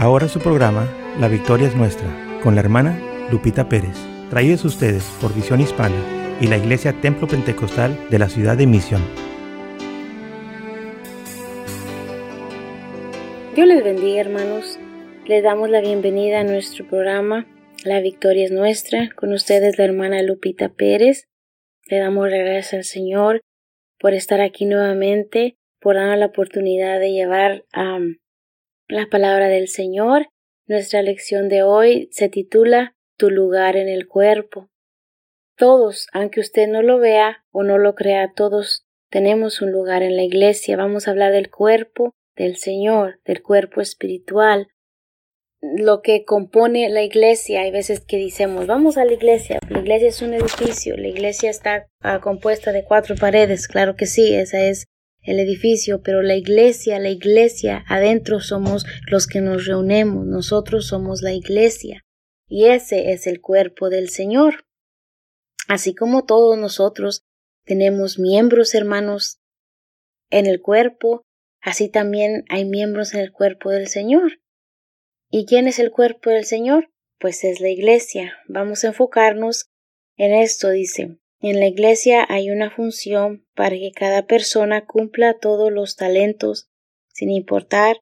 Ahora su programa, La Victoria es Nuestra, con la hermana Lupita Pérez. Traídos ustedes por Visión Hispana y la Iglesia Templo Pentecostal de la ciudad de Misión. Dios les bendiga hermanos. Les damos la bienvenida a nuestro programa La Victoria es Nuestra. Con ustedes la hermana Lupita Pérez. Le damos gracias al Señor por estar aquí nuevamente, por darnos la oportunidad de llevar a la palabra del Señor. Nuestra lección de hoy se titula Tu lugar en el cuerpo. Todos, aunque usted no lo vea o no lo crea, todos tenemos un lugar en la iglesia. Vamos a hablar del cuerpo del Señor, del cuerpo espiritual, lo que compone la iglesia. Hay veces que decimos, vamos a la iglesia. La iglesia es un edificio, la iglesia está ah, compuesta de cuatro paredes. Claro que sí, esa es el edificio, pero la iglesia, la iglesia, adentro somos los que nos reunimos, nosotros somos la iglesia, y ese es el cuerpo del Señor. Así como todos nosotros tenemos miembros hermanos en el cuerpo, así también hay miembros en el cuerpo del Señor. ¿Y quién es el cuerpo del Señor? Pues es la iglesia. Vamos a enfocarnos en esto, dice. En la Iglesia hay una función para que cada persona cumpla todos los talentos, sin importar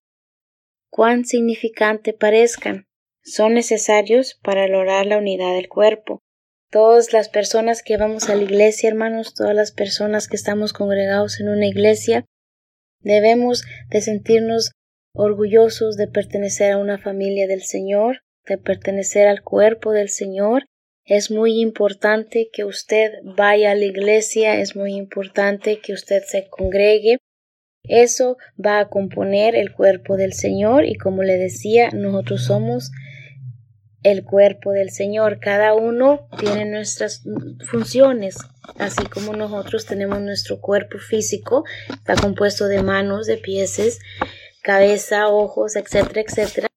cuán significante parezcan. Son necesarios para lograr la unidad del cuerpo. Todas las personas que vamos a la iglesia, hermanos, todas las personas que estamos congregados en una iglesia, debemos de sentirnos orgullosos de pertenecer a una familia del Señor, de pertenecer al cuerpo del Señor es muy importante que usted vaya a la iglesia, es muy importante que usted se congregue. Eso va a componer el cuerpo del Señor y como le decía, nosotros somos el cuerpo del Señor. Cada uno tiene nuestras funciones, así como nosotros tenemos nuestro cuerpo físico, está compuesto de manos, de pies, cabeza, ojos, etcétera, etcétera.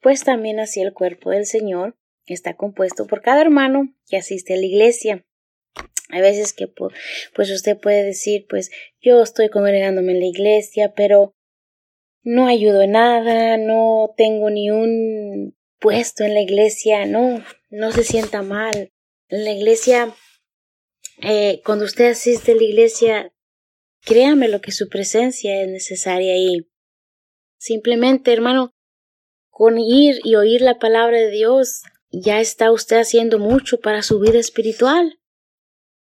Pues también así el cuerpo del Señor está compuesto por cada hermano que asiste a la iglesia. Hay veces que pues usted puede decir, pues yo estoy congregándome en la iglesia, pero no ayudo en nada, no tengo ni un puesto en la iglesia, no, no se sienta mal. En la iglesia, eh, cuando usted asiste a la iglesia, créame lo que su presencia es necesaria ahí. Simplemente, hermano, con ir y oír la palabra de Dios, ya está usted haciendo mucho para su vida espiritual.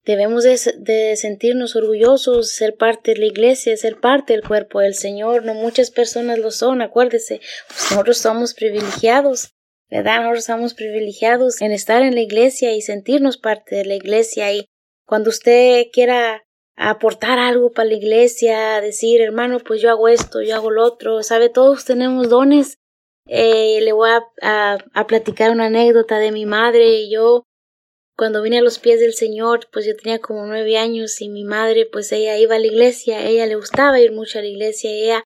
Debemos de, sentirnos orgullosos, ser parte de la iglesia, ser parte del cuerpo del Señor. No muchas personas lo son, acuérdese. Pues nosotros somos privilegiados, ¿verdad? Nosotros somos privilegiados en estar en la iglesia y sentirnos parte de la iglesia. Y cuando usted quiera aportar algo para la iglesia, decir, hermano, pues yo hago esto, yo hago lo otro, sabe, todos tenemos dones eh, le voy a, platicar una anécdota de mi madre. Yo, cuando vine a los pies del Señor, pues yo tenía como nueve años y mi madre, pues ella iba a la iglesia, ella le gustaba ir mucho a la iglesia, ella,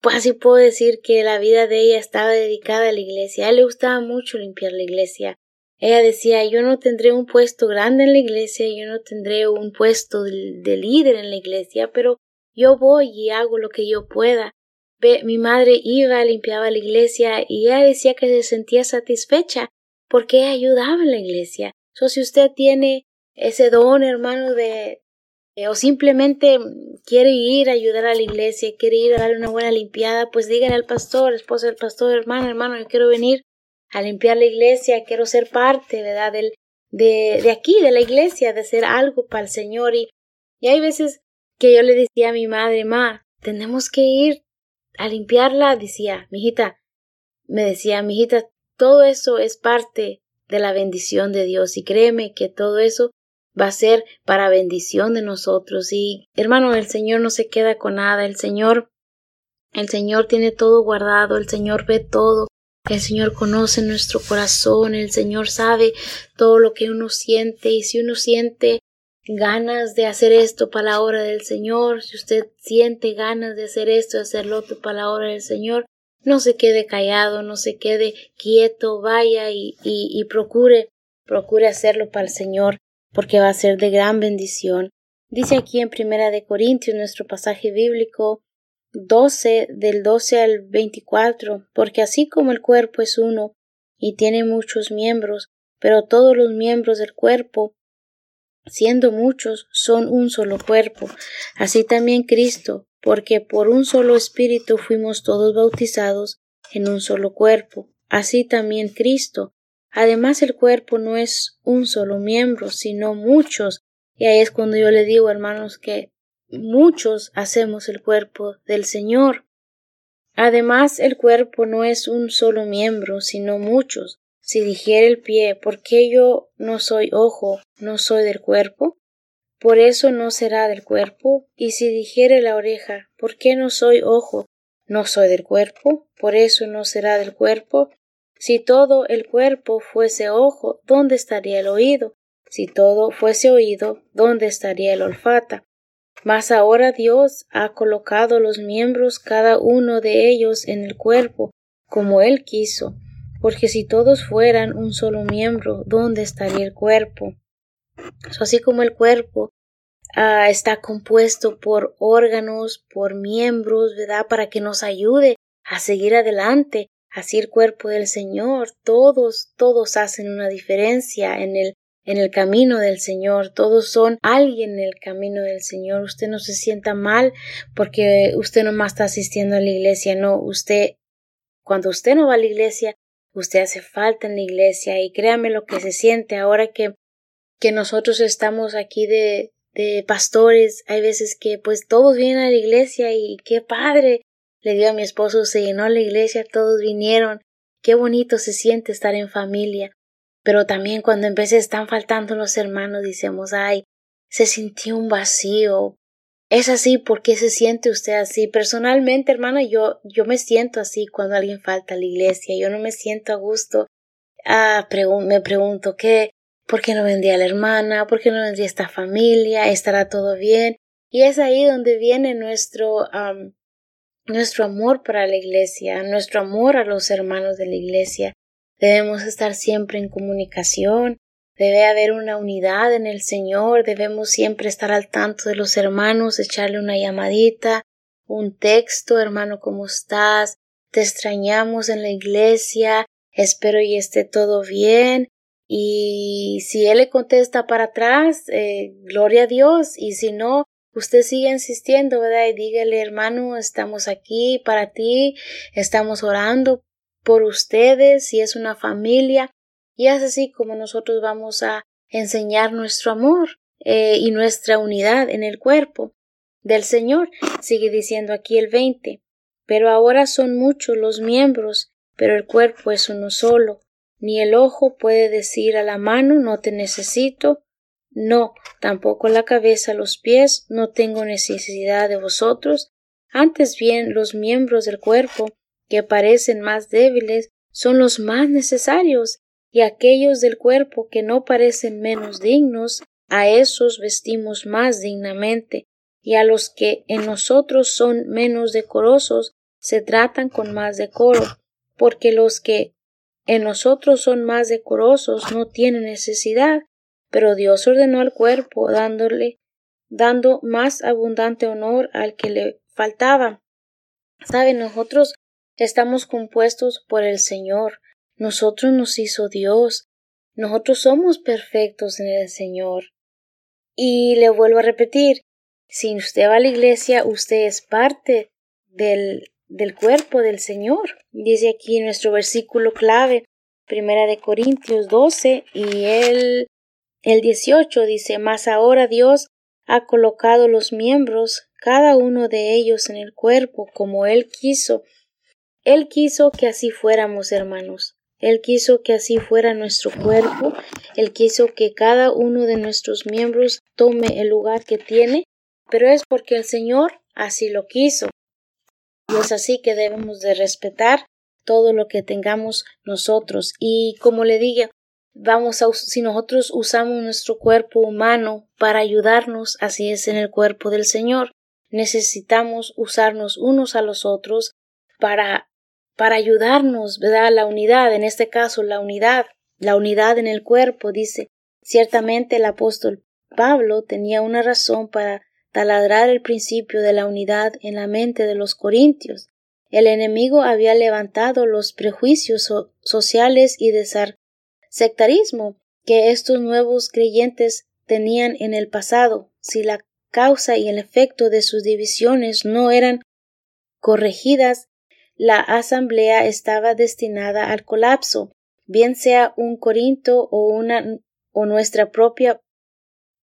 pues así puedo decir que la vida de ella estaba dedicada a la iglesia. A ella le gustaba mucho limpiar la iglesia. Ella decía, yo no tendré un puesto grande en la iglesia, yo no tendré un puesto de líder en la iglesia, pero yo voy y hago lo que yo pueda mi madre iba, limpiaba la iglesia y ella decía que se sentía satisfecha porque ayudaba en la iglesia. So, si usted tiene ese don, hermano, de eh, o simplemente quiere ir a ayudar a la iglesia, quiere ir a darle una buena limpiada, pues díganle al pastor, esposa del pastor, hermano, hermano, yo quiero venir a limpiar la iglesia, quiero ser parte, ¿verdad? Del, de, de aquí, de la iglesia, de hacer algo para el Señor. Y, y hay veces que yo le decía a mi madre, ma, tenemos que ir a limpiarla decía, mijita, me decía, mijita, todo eso es parte de la bendición de Dios y créeme que todo eso va a ser para bendición de nosotros. Y hermano, el Señor no se queda con nada, el Señor el Señor tiene todo guardado, el Señor ve todo, el Señor conoce nuestro corazón, el Señor sabe todo lo que uno siente y si uno siente ganas de hacer esto para la obra del Señor, si usted siente ganas de hacer esto, de hacer lo para la obra del Señor, no se quede callado, no se quede quieto, vaya y, y, y procure, procure hacerlo para el Señor, porque va a ser de gran bendición. Dice aquí en Primera de Corintios, nuestro pasaje bíblico, 12 del 12 al 24, porque así como el cuerpo es uno y tiene muchos miembros, pero todos los miembros del cuerpo, siendo muchos, son un solo cuerpo, así también Cristo, porque por un solo espíritu fuimos todos bautizados en un solo cuerpo, así también Cristo. Además el cuerpo no es un solo miembro, sino muchos, y ahí es cuando yo le digo, hermanos, que muchos hacemos el cuerpo del Señor. Además, el cuerpo no es un solo miembro, sino muchos. Si dijera el pie, ¿por qué yo no soy ojo, no soy del cuerpo? Por eso no será del cuerpo. Y si dijere la oreja, ¿por qué no soy ojo, no soy del cuerpo? Por eso no será del cuerpo. Si todo el cuerpo fuese ojo, ¿dónde estaría el oído? Si todo fuese oído, ¿dónde estaría el olfata? Mas ahora Dios ha colocado los miembros cada uno de ellos en el cuerpo, como Él quiso, porque si todos fueran un solo miembro, ¿dónde estaría el cuerpo? así como el cuerpo ah, está compuesto por órganos, por miembros, ¿verdad? Para que nos ayude a seguir adelante, así el cuerpo del Señor, todos, todos hacen una diferencia en el en el camino del Señor, todos son alguien en el camino del Señor. Usted no se sienta mal porque usted no más está asistiendo a la iglesia, no, usted, cuando usted no va a la iglesia, usted hace falta en la iglesia y créame lo que se siente ahora que, que nosotros estamos aquí de, de pastores, hay veces que pues todos vienen a la iglesia y qué padre, le digo a mi esposo, se llenó la iglesia, todos vinieron, qué bonito se siente estar en familia. Pero también cuando en veces están faltando los hermanos, decimos, ay, se sintió un vacío. Es así, ¿por qué se siente usted así? Personalmente, hermana, yo, yo me siento así cuando alguien falta a la iglesia. Yo no me siento a gusto. Ah, me pregunto, ¿qué? ¿Por qué no vendría la hermana? ¿Por qué no vendría esta familia? ¿Estará todo bien? Y es ahí donde viene nuestro, nuestro amor para la iglesia, nuestro amor a los hermanos de la iglesia. Debemos estar siempre en comunicación, debe haber una unidad en el Señor, debemos siempre estar al tanto de los hermanos, echarle una llamadita, un texto, hermano, ¿cómo estás? Te extrañamos en la iglesia, espero y esté todo bien. Y si él le contesta para atrás, eh, gloria a Dios. Y si no, usted sigue insistiendo, ¿verdad? Y dígale, hermano, estamos aquí para ti, estamos orando por ustedes, si es una familia, y es así como nosotros vamos a enseñar nuestro amor eh, y nuestra unidad en el cuerpo del Señor. Sigue diciendo aquí el 20. Pero ahora son muchos los miembros, pero el cuerpo es uno solo. Ni el ojo puede decir a la mano no te necesito, no, tampoco la cabeza, los pies, no tengo necesidad de vosotros. Antes bien, los miembros del cuerpo, que parecen más débiles son los más necesarios, y aquellos del cuerpo que no parecen menos dignos, a esos vestimos más dignamente, y a los que en nosotros son menos decorosos, se tratan con más decoro, porque los que en nosotros son más decorosos no tienen necesidad, pero Dios ordenó al cuerpo dándole dando más abundante honor al que le faltaba. Saben, nosotros Estamos compuestos por el Señor. Nosotros nos hizo Dios. Nosotros somos perfectos en el Señor. Y le vuelvo a repetir, si usted va a la iglesia, usted es parte del, del cuerpo del Señor. Dice aquí nuestro versículo clave, Primera de Corintios 12 y el, el 18 dice, Mas ahora Dios ha colocado los miembros, cada uno de ellos en el cuerpo, como Él quiso, él quiso que así fuéramos, hermanos. Él quiso que así fuera nuestro cuerpo. Él quiso que cada uno de nuestros miembros tome el lugar que tiene, pero es porque el Señor así lo quiso. Y es así que debemos de respetar todo lo que tengamos nosotros. Y como le dije, vamos a, si nosotros usamos nuestro cuerpo humano para ayudarnos, así es en el cuerpo del Señor. Necesitamos usarnos unos a los otros para para ayudarnos, ¿verdad? La unidad, en este caso la unidad, la unidad en el cuerpo, dice. Ciertamente el apóstol Pablo tenía una razón para taladrar el principio de la unidad en la mente de los corintios. El enemigo había levantado los prejuicios sociales y de sectarismo que estos nuevos creyentes tenían en el pasado. Si la causa y el efecto de sus divisiones no eran corregidas, la asamblea estaba destinada al colapso, bien sea un Corinto o una o nuestra propia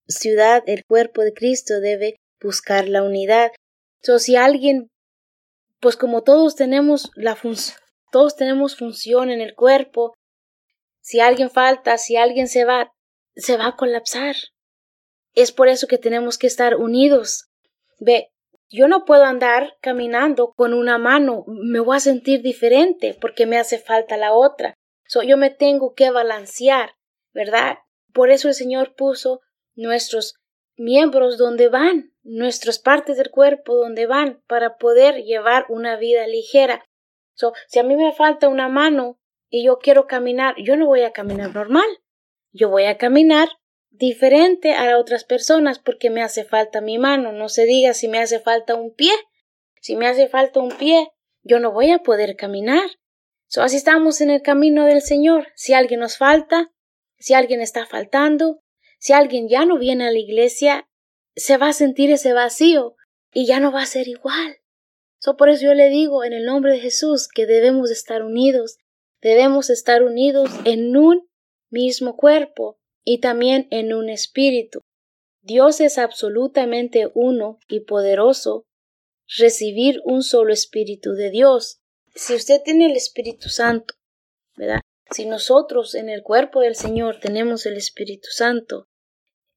ciudad, el cuerpo de Cristo debe buscar la unidad. So, si alguien, pues como todos tenemos la función, todos tenemos función en el cuerpo, si alguien falta, si alguien se va, se va a colapsar. Es por eso que tenemos que estar unidos. Ve, yo no puedo andar caminando con una mano, me voy a sentir diferente porque me hace falta la otra. So, yo me tengo que balancear, ¿verdad? Por eso el Señor puso nuestros miembros donde van, nuestras partes del cuerpo donde van, para poder llevar una vida ligera. So, si a mí me falta una mano y yo quiero caminar, yo no voy a caminar normal. Yo voy a caminar diferente a otras personas porque me hace falta mi mano. No se diga si me hace falta un pie. Si me hace falta un pie, yo no voy a poder caminar. So, así estamos en el camino del Señor. Si alguien nos falta, si alguien está faltando, si alguien ya no viene a la iglesia, se va a sentir ese vacío y ya no va a ser igual. So, por eso yo le digo en el nombre de Jesús que debemos estar unidos, debemos estar unidos en un mismo cuerpo y también en un espíritu. Dios es absolutamente uno y poderoso. Recibir un solo espíritu de Dios. Si usted tiene el Espíritu Santo, ¿verdad? Si nosotros en el cuerpo del Señor tenemos el Espíritu Santo,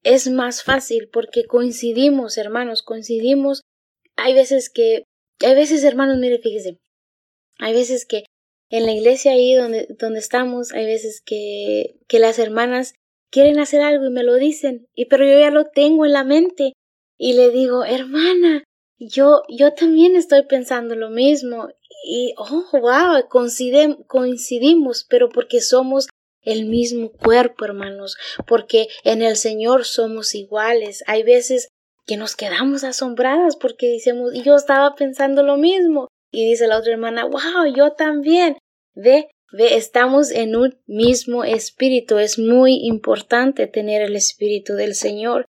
es más fácil porque coincidimos, hermanos, coincidimos. Hay veces que, hay veces, hermanos, mire, fíjese, hay veces que en la iglesia ahí donde, donde estamos, hay veces que, que las hermanas quieren hacer algo y me lo dicen, y pero yo ya lo tengo en la mente y le digo, hermana, yo, yo también estoy pensando lo mismo y, oh, wow, coincidimos, pero porque somos el mismo cuerpo, hermanos, porque en el Señor somos iguales. Hay veces que nos quedamos asombradas porque decimos, yo estaba pensando lo mismo. Y dice la otra hermana, wow, yo también. Ve, estamos en un mismo espíritu. Es muy importante tener el espíritu del Señor.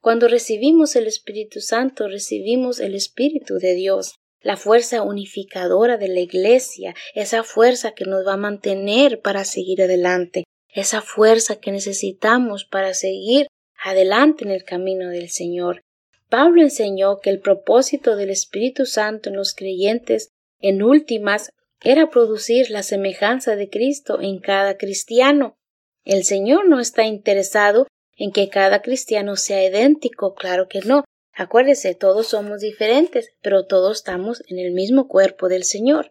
Cuando recibimos el Espíritu Santo, recibimos el Espíritu de Dios la fuerza unificadora de la Iglesia, esa fuerza que nos va a mantener para seguir adelante, esa fuerza que necesitamos para seguir adelante en el camino del Señor. Pablo enseñó que el propósito del Espíritu Santo en los creyentes, en últimas, era producir la semejanza de Cristo en cada cristiano. El Señor no está interesado en que cada cristiano sea idéntico, claro que no, Acuérdese, todos somos diferentes, pero todos estamos en el mismo cuerpo del Señor.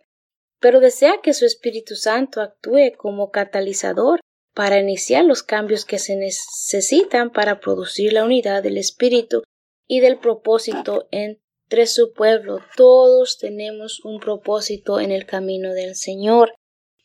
Pero desea que su Espíritu Santo actúe como catalizador para iniciar los cambios que se necesitan para producir la unidad del Espíritu y del propósito entre su pueblo. Todos tenemos un propósito en el camino del Señor.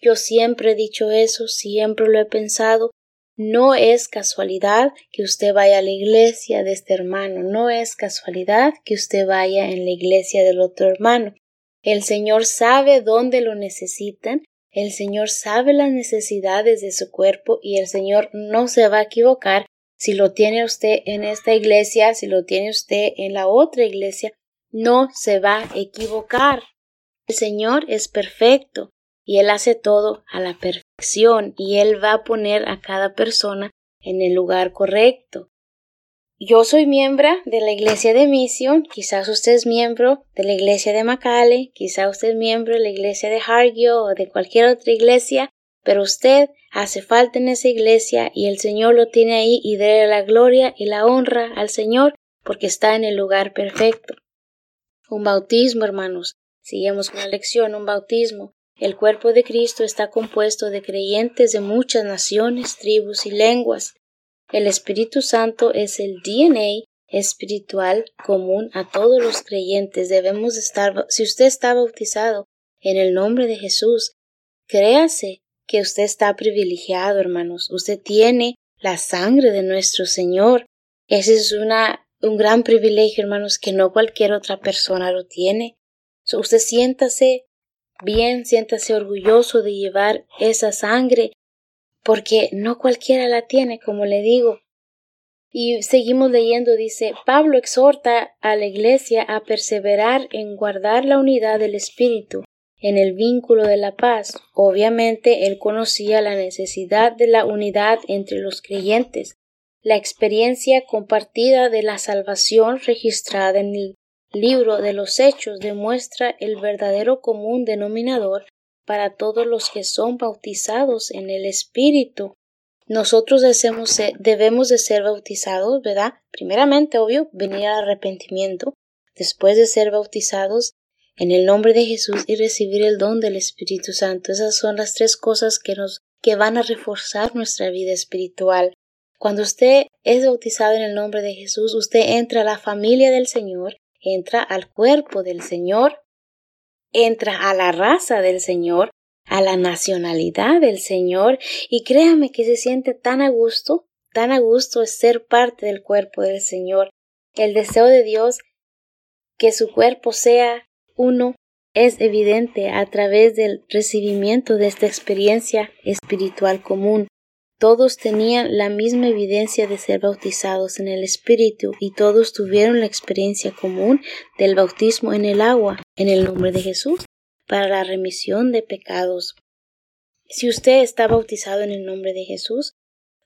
Yo siempre he dicho eso, siempre lo he pensado, no es casualidad que usted vaya a la iglesia de este hermano, no es casualidad que usted vaya en la iglesia del otro hermano. El Señor sabe dónde lo necesitan, el Señor sabe las necesidades de su cuerpo y el Señor no se va a equivocar si lo tiene usted en esta iglesia, si lo tiene usted en la otra iglesia, no se va a equivocar. El Señor es perfecto y Él hace todo a la perfección y Él va a poner a cada persona en el lugar correcto. Yo soy miembro de la iglesia de misión, quizás usted es miembro de la iglesia de Macale, quizás usted es miembro de la iglesia de Hargio o de cualquier otra iglesia, pero usted hace falta en esa iglesia y el Señor lo tiene ahí y dé la gloria y la honra al Señor porque está en el lugar perfecto. Un bautismo, hermanos. Seguimos con la lección, un bautismo. El cuerpo de Cristo está compuesto de creyentes de muchas naciones, tribus y lenguas. El Espíritu Santo es el DNA espiritual común a todos los creyentes. Debemos estar, si usted está bautizado en el nombre de Jesús, créase que usted está privilegiado, hermanos. Usted tiene la sangre de nuestro Señor. Esa es una, un gran privilegio, hermanos, que no cualquier otra persona lo tiene. usted siéntase bien, siéntase orgulloso de llevar esa sangre, porque no cualquiera la tiene, como le digo. Y seguimos leyendo, dice, Pablo exhorta a la iglesia a perseverar en guardar la unidad del Espíritu, en el vínculo de la paz. Obviamente él conocía la necesidad de la unidad entre los creyentes, la experiencia compartida de la salvación registrada en el libro de los Hechos demuestra el verdadero común denominador para todos los que son bautizados en el Espíritu. Nosotros debemos de ser bautizados, ¿verdad? Primeramente, obvio, venir al arrepentimiento, después de ser bautizados en el nombre de Jesús y recibir el don del Espíritu Santo. Esas son las tres cosas que nos que van a reforzar nuestra vida espiritual. Cuando usted es bautizado en el nombre de Jesús, usted entra a la familia del Señor entra al cuerpo del Señor, entra a la raza del Señor, a la nacionalidad del Señor, y créame que se siente tan a gusto, tan a gusto es ser parte del cuerpo del Señor. El deseo de Dios que su cuerpo sea uno es evidente a través del recibimiento de esta experiencia espiritual común. Todos tenían la misma evidencia de ser bautizados en el Espíritu y todos tuvieron la experiencia común del bautismo en el agua, en el nombre de Jesús, para la remisión de pecados. Si usted está bautizado en el nombre de Jesús,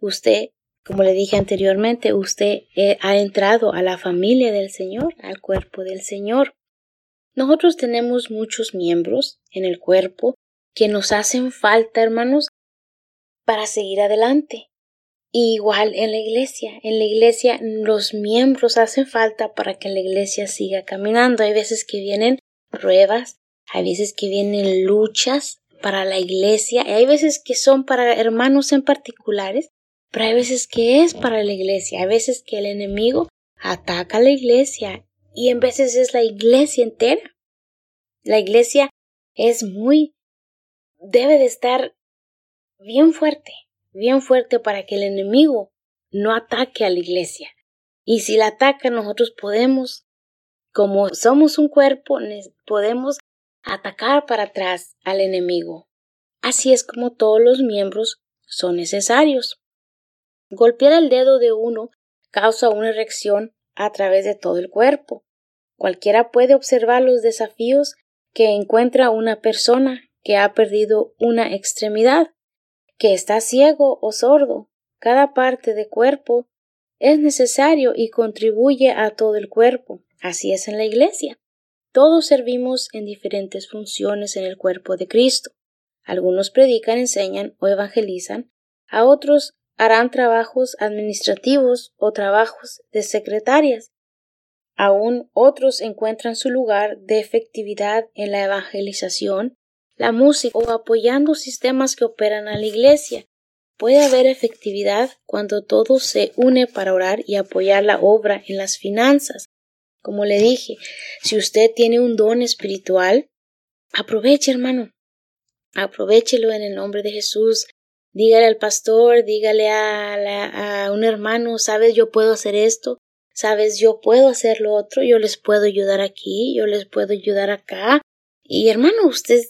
usted, como le dije anteriormente, usted eh, ha entrado a la familia del Señor, al cuerpo del Señor. Nosotros tenemos muchos miembros en el cuerpo que nos hacen falta, hermanos, para seguir adelante. igual en la iglesia, en la iglesia los miembros hacen falta para que la iglesia siga caminando. Hay veces que vienen pruebas, hay veces que vienen luchas para la iglesia, y hay veces que son para hermanos en particulares, pero hay veces que es para la iglesia, hay veces que el enemigo ataca a la iglesia y en veces es la iglesia entera. La iglesia es muy debe de estar bien fuerte, bien fuerte para que el enemigo no ataque a la iglesia. Y si la ataca, nosotros podemos, como somos un cuerpo, podemos atacar para atrás al enemigo. Así es como todos los miembros son necesarios. Golpear el dedo de uno causa una erección a través de todo el cuerpo. Cualquiera puede observar los desafíos que encuentra una persona que ha perdido una extremidad que está ciego o sordo. Cada parte de cuerpo es necesario y contribuye a todo el cuerpo. Así es en la Iglesia. Todos servimos en diferentes funciones en el cuerpo de Cristo. Algunos predican, enseñan o evangelizan, a otros harán trabajos administrativos o trabajos de secretarias. Aún otros encuentran su lugar de efectividad en la evangelización la música o apoyando sistemas que operan a la iglesia. Puede haber efectividad cuando todo se une para orar y apoyar la obra en las finanzas. Como le dije, si usted tiene un don espiritual, aproveche, hermano. Aprovechelo en el nombre de Jesús. Dígale al pastor, dígale a, a un hermano, sabes, yo puedo hacer esto, sabes, yo puedo hacer lo otro, yo les puedo ayudar aquí, yo les puedo ayudar acá. Y hermano, usted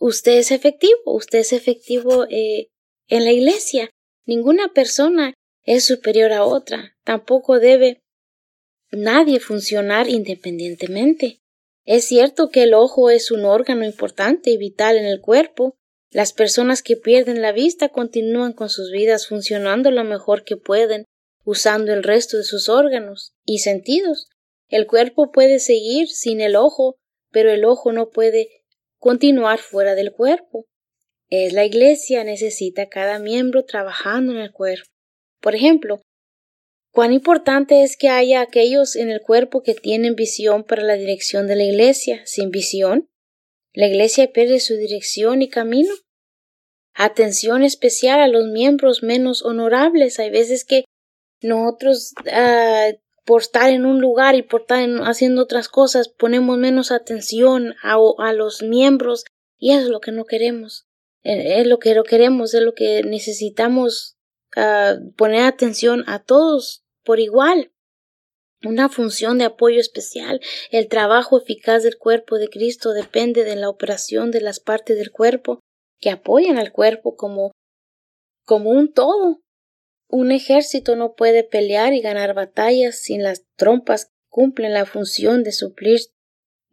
usted es efectivo, usted es efectivo eh, en la iglesia. Ninguna persona es superior a otra, tampoco debe nadie funcionar independientemente. Es cierto que el ojo es un órgano importante y vital en el cuerpo. Las personas que pierden la vista continúan con sus vidas funcionando lo mejor que pueden, usando el resto de sus órganos y sentidos. El cuerpo puede seguir sin el ojo, pero el ojo no puede continuar fuera del cuerpo. Es la iglesia necesita cada miembro trabajando en el cuerpo. Por ejemplo, cuán importante es que haya aquellos en el cuerpo que tienen visión para la dirección de la iglesia. Sin visión, la iglesia pierde su dirección y camino. Atención especial a los miembros menos honorables. Hay veces que nosotros uh, por estar en un lugar y por estar haciendo otras cosas ponemos menos atención a, a, los miembros y eso es lo que no queremos. Eh, es lo que no queremos, es lo que necesitamos uh, poner atención a todos por igual. una función de apoyo especial. El trabajo eficaz del cuerpo de Cristo depende de la operación de las partes del cuerpo que apoyan al cuerpo como, como un todo. Un ejército no puede pelear y ganar batallas sin las trompas cumplen la función de suplir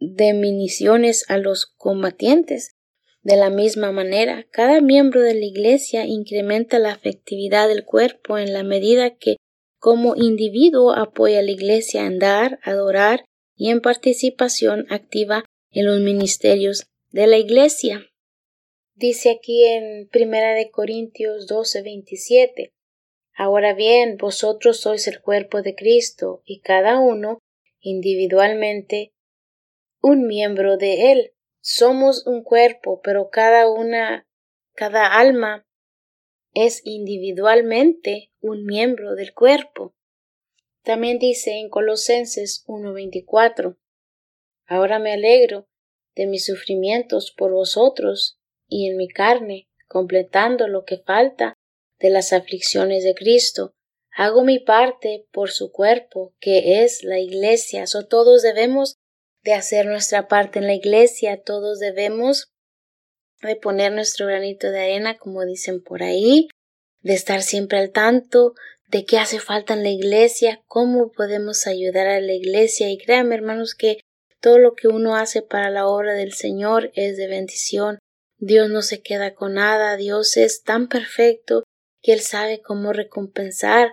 de municiones a los combatientes. De la misma manera, cada miembro de la Iglesia incrementa la afectividad del cuerpo en la medida que como individuo apoya a la Iglesia en dar, adorar y en participación activa en los ministerios de la Iglesia. Dice aquí en Primera de Corintios 12, 27. Ahora bien, vosotros sois el cuerpo de Cristo y cada uno individualmente un miembro de él. Somos un cuerpo, pero cada una, cada alma es individualmente un miembro del cuerpo. También dice en Colosenses 1:24 Ahora me alegro de mis sufrimientos por vosotros y en mi carne, completando lo que falta de las aflicciones de Cristo. Hago mi parte por su cuerpo, que es la Iglesia. So todos debemos de hacer nuestra parte en la Iglesia, todos debemos de poner nuestro granito de arena, como dicen por ahí, de estar siempre al tanto de qué hace falta en la iglesia, cómo podemos ayudar a la iglesia. Y créanme, hermanos, que todo lo que uno hace para la obra del Señor es de bendición. Dios no se queda con nada, Dios es tan perfecto que Él sabe cómo recompensar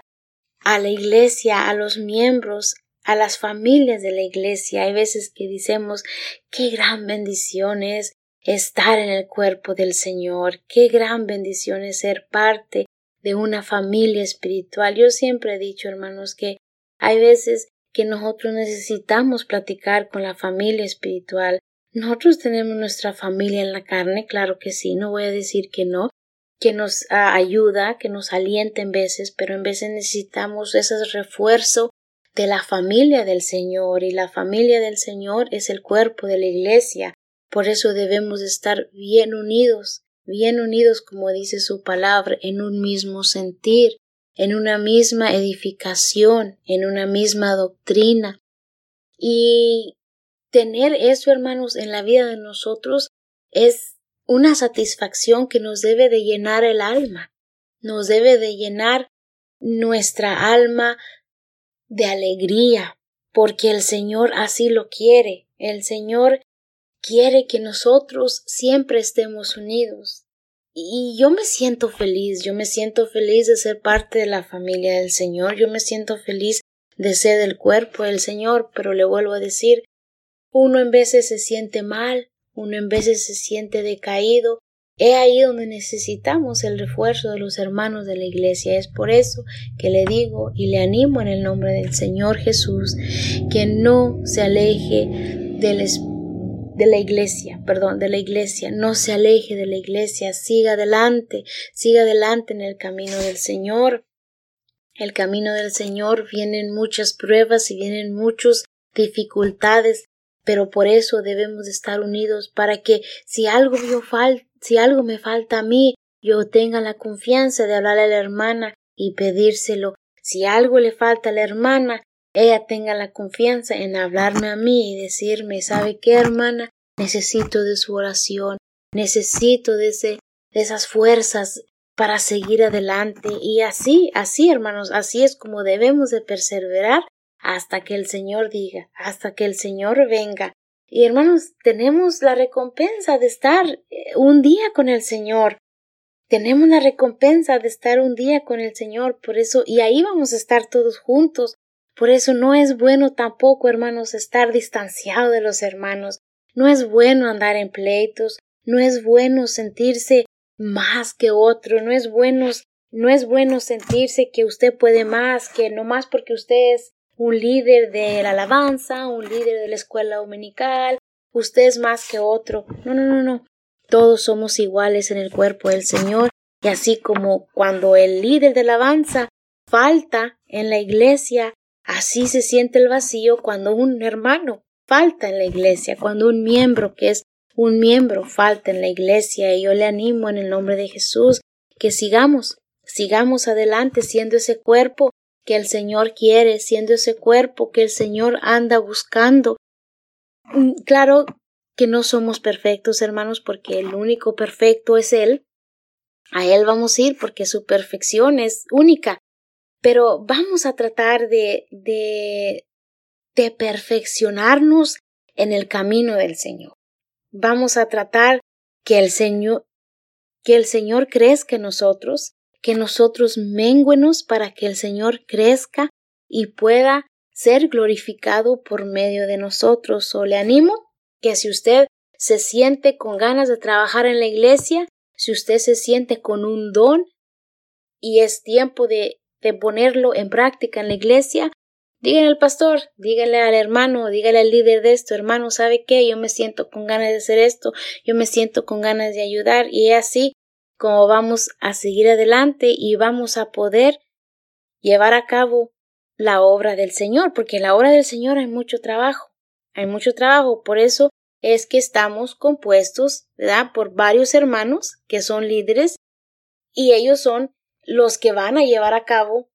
a la iglesia, a los miembros, a las familias de la iglesia. Hay veces que decimos qué gran bendición es estar en el cuerpo del Señor, qué gran bendición es ser parte de una familia espiritual. Yo siempre he dicho, hermanos, que hay veces que nosotros necesitamos platicar con la familia espiritual. Nosotros tenemos nuestra familia en la carne, claro que sí, no voy a decir que no, que nos ah, ayuda, que nos alienta en veces, pero en veces necesitamos ese refuerzo de la familia del Señor y la familia del Señor es el cuerpo de la iglesia. Por eso debemos estar bien unidos, bien unidos, como dice su palabra, en un mismo sentir, en una misma edificación, en una misma doctrina. Y tener eso, hermanos, en la vida de nosotros es una satisfacción que nos debe de llenar el alma, nos debe de llenar nuestra alma de alegría, porque el Señor así lo quiere. El Señor quiere que nosotros siempre estemos unidos. Y yo me siento feliz, yo me siento feliz de ser parte de la familia del Señor, yo me siento feliz de ser del cuerpo del Señor, pero le vuelvo a decir, uno en veces se siente mal, uno en veces se siente decaído, He ahí donde necesitamos el refuerzo de los hermanos de la iglesia. Es por eso que le digo y le animo en el nombre del Señor Jesús que no se aleje de la iglesia, perdón, de la iglesia, no se aleje de la iglesia, siga adelante, siga adelante en el camino del Señor. El camino del Señor vienen muchas pruebas y vienen muchas dificultades, pero por eso debemos estar unidos para que si algo si algo me falta a mí, yo tenga la confianza de hablar a la hermana y pedírselo. Si algo le falta a la hermana, ella tenga la confianza en hablarme a mí y decirme, ¿sabe qué, hermana? Necesito de su oración, necesito de, ese, de esas fuerzas para seguir adelante. Y así, así, hermanos, así es como debemos de perseverar hasta que el Señor diga, hasta que el Señor venga. Y hermanos, tenemos la recompensa de estar eh, un día con el Señor. Tenemos la recompensa de estar un día con el Señor, por eso, y ahí vamos a estar todos juntos, por eso no es bueno tampoco, hermanos, estar distanciado de los hermanos. No es bueno andar en pleitos. No es bueno sentirse más que otro. No es bueno, no es bueno sentirse que usted puede más, que no más porque usted es un líder de la alabanza, un líder de la escuela dominical, usted es más que otro. No, no, no, no. Todos somos iguales en el cuerpo del Señor. Y así como cuando el líder de alabanza falta en la iglesia, Así se siente el vacío cuando un hermano falta en la iglesia, cuando un miembro que es un miembro falta en la iglesia y yo le animo en el nombre de Jesús que sigamos, sigamos adelante siendo ese cuerpo que el Señor quiere, siendo ese cuerpo que el Señor anda buscando. Mm, claro que no somos perfectos, hermanos, porque el único perfecto es Él. A Él vamos a ir porque su perfección es única. Pero vamos a tratar de, de, perfeccionarnos en el camino del Señor. Vamos a tratar que el Señor, que el Señor crezca en nosotros, que nosotros menguenos para que el Señor crezca y pueda ser glorificado por medio de nosotros. O le animo que si usted se siente con ganas de trabajar en la iglesia, si usted se siente con un don y es tiempo de, de ponerlo en práctica en la iglesia, díganle al pastor, dígale al hermano, dígale al líder de esto, hermano, ¿sabe qué? Yo me siento con ganas de hacer esto, yo me siento con ganas de ayudar y así como vamos a seguir adelante y vamos a poder llevar a cabo la obra del Señor, porque en la obra del Señor hay mucho trabajo, hay mucho trabajo, por eso es que estamos compuestos, ¿verdad? Por varios hermanos que son líderes y ellos son los que van a llevar a cabo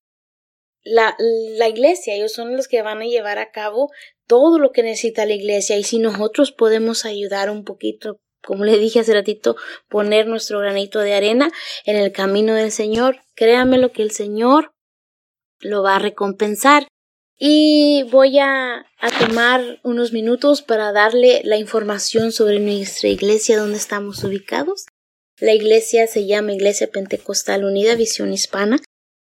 la, la iglesia, ellos son los que van a llevar a cabo todo lo que necesita la iglesia. Y si nosotros podemos ayudar un poquito como le dije hace ratito, poner nuestro granito de arena en el camino del Señor. Créame lo que el Señor lo va a recompensar. Y voy a, a, tomar unos minutos para darle la información sobre nuestra iglesia, donde estamos ubicados. La iglesia se llama Iglesia Pentecostal Unida Visión Hispana.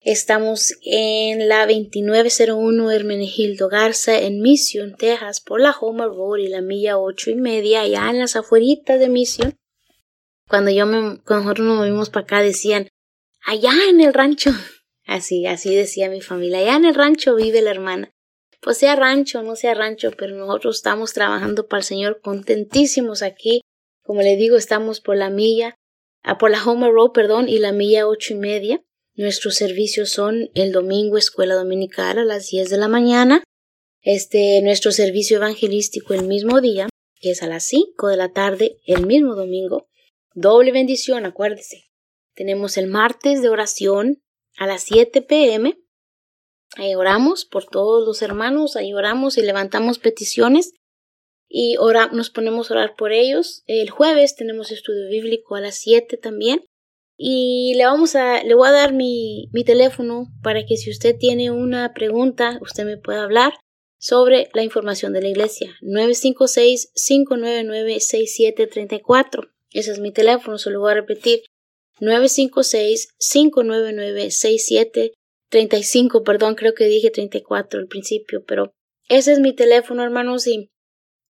Estamos en la 2901 Hermenegildo Garza en Mission, Texas, por la Homer Road y la milla ocho y media, allá en las afueritas de Mission. Cuando yo me, nosotros nos movimos para acá decían, allá en el rancho. Así, así decía mi familia, allá en el rancho vive la hermana. Pues sea rancho, no sea rancho, pero nosotros estamos trabajando para el Señor contentísimos aquí. Como le digo, estamos por la milla, ah, por la Homer Road, perdón, y la milla ocho y media. Nuestros servicios son el domingo escuela dominical a las 10 de la mañana, este nuestro servicio evangelístico el mismo día, que es a las 5 de la tarde el mismo domingo. Doble bendición, acuérdese. Tenemos el martes de oración a las 7 pm. Ahí oramos por todos los hermanos, ahí oramos y levantamos peticiones y ora, nos ponemos a orar por ellos. El jueves tenemos estudio bíblico a las 7 también. Y le vamos a, le voy a dar mi, mi teléfono para que si usted tiene una pregunta, usted me pueda hablar sobre la información de la iglesia. 956-599-6734. Ese es mi teléfono, se lo voy a repetir. 956-599-6735. Perdón, creo que dije 34 al principio, pero ese es mi teléfono, hermanos. Y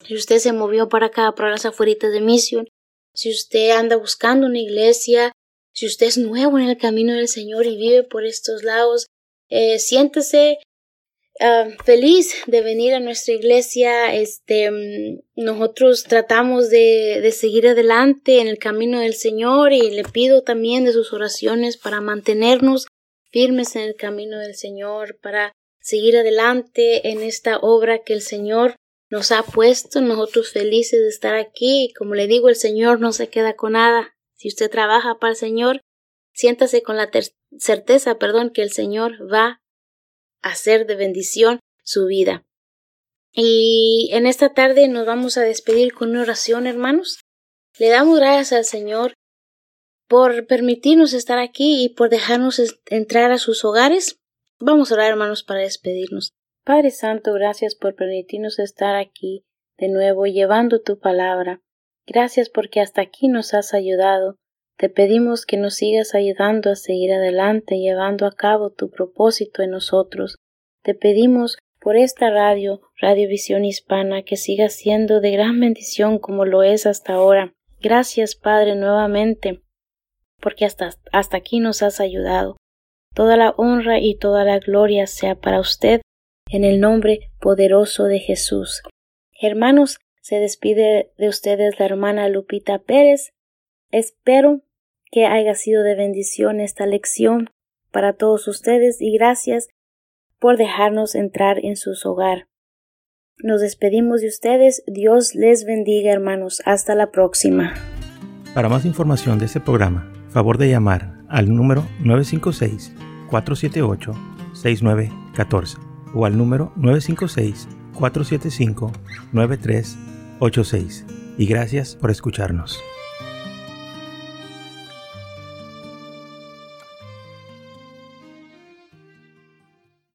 si usted se movió para acá, para las afueritas de misión, si usted anda buscando una iglesia, si usted es nuevo en el camino del Señor y vive por estos lados, eh, siéntese ah, feliz de venir a nuestra iglesia. Este, mm, nosotros tratamos de, de seguir adelante en el camino del Señor y le pido también de sus oraciones para mantenernos firmes en el camino del Señor, para seguir adelante en esta obra que el Señor nos ha puesto, nosotros felices de estar aquí. Como le digo, el Señor no se queda con nada. Si usted trabaja para el Señor, siéntase con la certeza, perdón, que el Señor va a hacer de bendición su vida. Y en esta tarde nos vamos a despedir con una oración, hermanos. Le damos gracias al Señor por permitirnos estar aquí y por dejarnos entrar a sus hogares. Vamos a orar, hermanos, para despedirnos. Padre Santo, gracias por permitirnos estar aquí de nuevo llevando tu palabra. Gracias porque hasta aquí nos has ayudado. Te pedimos que nos sigas ayudando a seguir adelante llevando a cabo tu propósito en nosotros. Te pedimos por esta radio, Radio Visión Hispana, que siga siendo de gran bendición como lo es hasta ahora. Gracias, Padre, nuevamente, porque hasta, hasta aquí nos has ayudado. Toda la honra y toda la gloria sea para usted, en el nombre poderoso de Jesús. Hermanos, se despide de ustedes la hermana Lupita Pérez. Espero que haya sido de bendición esta lección para todos ustedes y gracias por dejarnos entrar en su hogar. Nos despedimos de ustedes. Dios les bendiga, hermanos. Hasta la próxima. Para más información de este programa, favor de llamar al número 956 478 6914 o al número 956-475-9386. Y gracias por escucharnos.